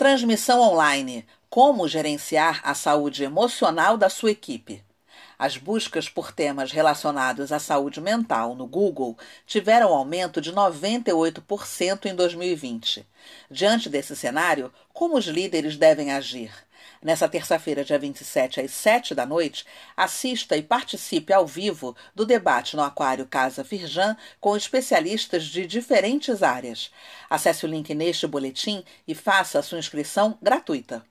Transmissão online: Como gerenciar a saúde emocional da sua equipe. As buscas por temas relacionados à saúde mental no Google tiveram aumento de 98% em 2020. Diante desse cenário, como os líderes devem agir? Nessa terça-feira, dia 27, às 7 da noite, assista e participe ao vivo do debate no Aquário Casa Firjan com especialistas de diferentes áreas. Acesse o link neste boletim e faça a sua inscrição gratuita.